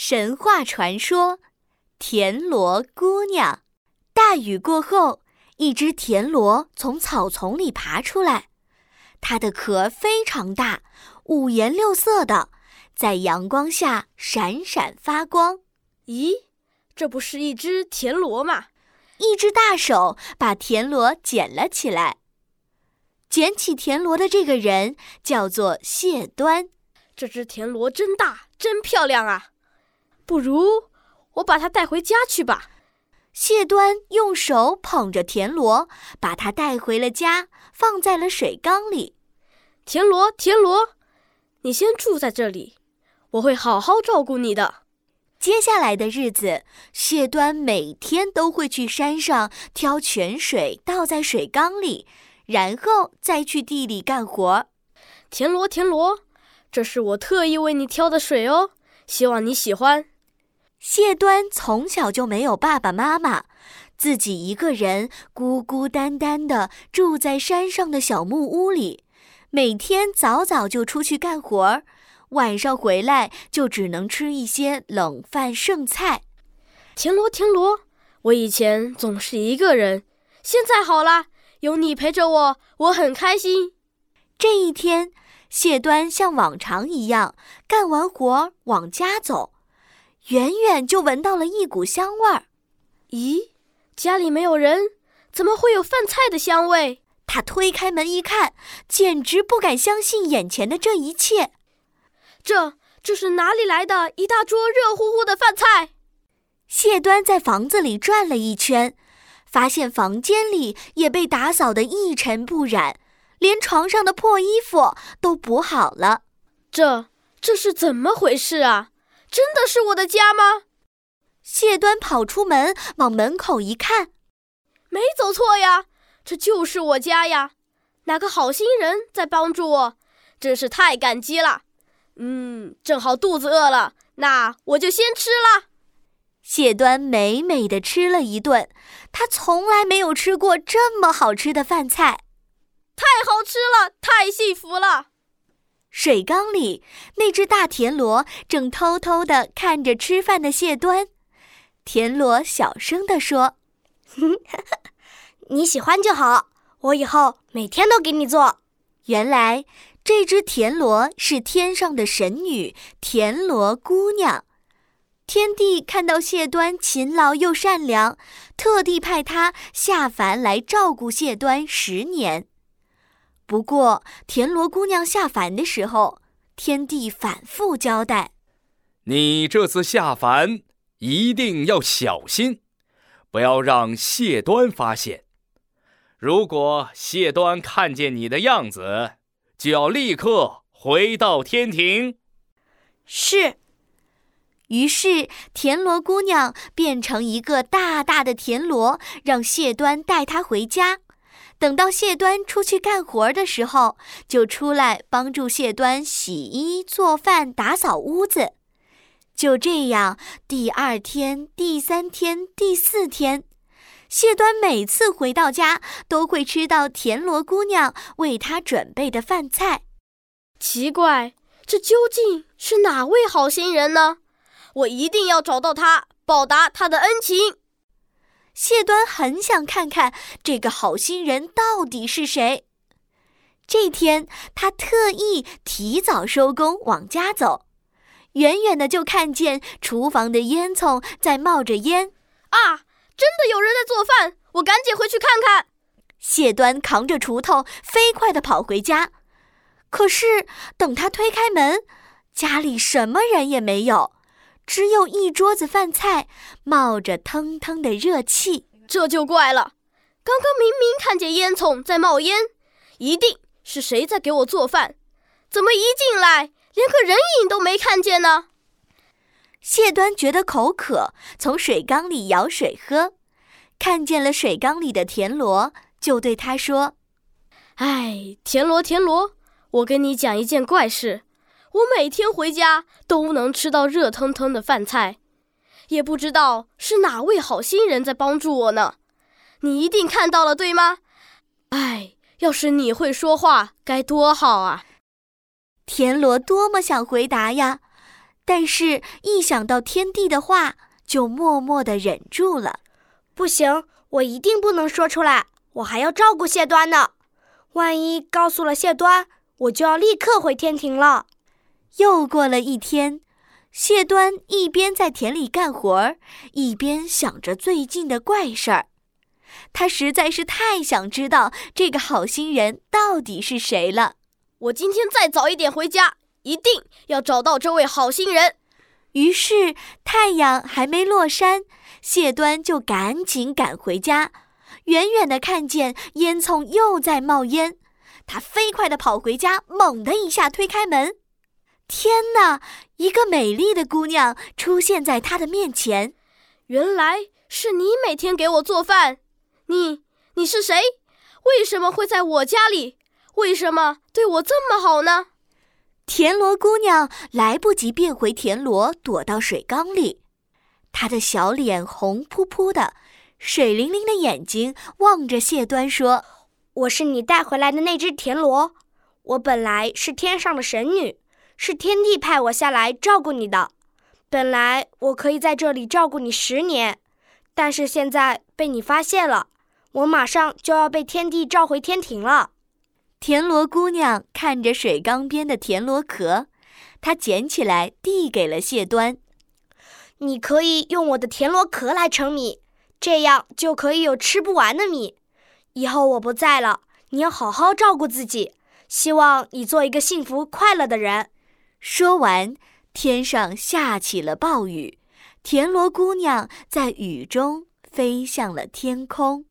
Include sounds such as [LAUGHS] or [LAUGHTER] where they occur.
神话传说：田螺姑娘。大雨过后，一只田螺从草丛里爬出来，它的壳非常大，五颜六色的，在阳光下闪闪发光。咦，这不是一只田螺吗？一只大手把田螺捡了起来。捡起田螺的这个人叫做谢端。这只田螺真大，真漂亮啊！不如我把它带回家去吧。谢端用手捧着田螺，把它带回了家，放在了水缸里。田螺，田螺，你先住在这里，我会好好照顾你的。接下来的日子，谢端每天都会去山上挑泉水，倒在水缸里，然后再去地里干活。田螺，田螺。这是我特意为你挑的水哦，希望你喜欢。谢端从小就没有爸爸妈妈，自己一个人孤孤单单的住在山上的小木屋里，每天早早就出去干活儿，晚上回来就只能吃一些冷饭剩菜。田螺，田螺，我以前总是一个人，现在好了，有你陪着我，我很开心。这一天。谢端像往常一样干完活往家走，远远就闻到了一股香味儿。咦，家里没有人，怎么会有饭菜的香味？他推开门一看，简直不敢相信眼前的这一切。这这是哪里来的一大桌热乎乎的饭菜？谢端在房子里转了一圈，发现房间里也被打扫得一尘不染。连床上的破衣服都补好了，这这是怎么回事啊？真的是我的家吗？谢端跑出门，往门口一看，没走错呀，这就是我家呀！哪个好心人在帮助我？真是太感激了。嗯，正好肚子饿了，那我就先吃了。谢端美美的吃了一顿，他从来没有吃过这么好吃的饭菜。太好吃了，太幸福了！水缸里那只大田螺正偷偷地看着吃饭的谢端。田螺小声地说：“ [LAUGHS] 你喜欢就好，我以后每天都给你做。”原来这只田螺是天上的神女田螺姑娘。天帝看到谢端勤劳又善良，特地派他下凡来照顾谢端十年。不过，田螺姑娘下凡的时候，天帝反复交代：“你这次下凡一定要小心，不要让谢端发现。如果谢端看见你的样子，就要立刻回到天庭。”是。于是，田螺姑娘变成一个大大的田螺，让谢端带她回家。等到谢端出去干活的时候，就出来帮助谢端洗衣、做饭、打扫屋子。就这样，第二天、第三天、第四天，谢端每次回到家都会吃到田螺姑娘为他准备的饭菜。奇怪，这究竟是哪位好心人呢？我一定要找到他，报答他的恩情。谢端很想看看这个好心人到底是谁。这天，他特意提早收工往家走，远远的就看见厨房的烟囱在冒着烟。啊，真的有人在做饭！我赶紧回去看看。谢端扛着锄头，飞快地跑回家。可是，等他推开门，家里什么人也没有。只有一桌子饭菜，冒着腾腾的热气，这就怪了。刚刚明明看见烟囱在冒烟，一定是谁在给我做饭？怎么一进来连个人影都没看见呢？谢端觉得口渴，从水缸里舀水喝，看见了水缸里的田螺，就对他说：“哎，田螺，田螺，我跟你讲一件怪事。”我每天回家都能吃到热腾腾的饭菜，也不知道是哪位好心人在帮助我呢。你一定看到了，对吗？哎，要是你会说话，该多好啊！田螺多么想回答呀，但是，一想到天帝的话，就默默地忍住了。不行，我一定不能说出来，我还要照顾谢端呢。万一告诉了谢端，我就要立刻回天庭了。又过了一天，谢端一边在田里干活儿，一边想着最近的怪事儿。他实在是太想知道这个好心人到底是谁了。我今天再早一点回家，一定要找到这位好心人。于是太阳还没落山，谢端就赶紧赶回家。远远的看见烟囱又在冒烟，他飞快的跑回家，猛地一下推开门。天哪！一个美丽的姑娘出现在他的面前。原来是你每天给我做饭。你，你是谁？为什么会在我家里？为什么对我这么好呢？田螺姑娘来不及变回田螺，躲到水缸里。她的小脸红扑扑的，水灵灵的眼睛望着谢端说：“我是你带回来的那只田螺。我本来是天上的神女，是天帝派我下来照顾你的。本来我可以在这里照顾你十年，但是现在被你发现了。”我马上就要被天帝召回天庭了。田螺姑娘看着水缸边的田螺壳，她捡起来递给了谢端。你可以用我的田螺壳来盛米，这样就可以有吃不完的米。以后我不在了，你要好好照顾自己。希望你做一个幸福快乐的人。说完，天上下起了暴雨，田螺姑娘在雨中飞向了天空。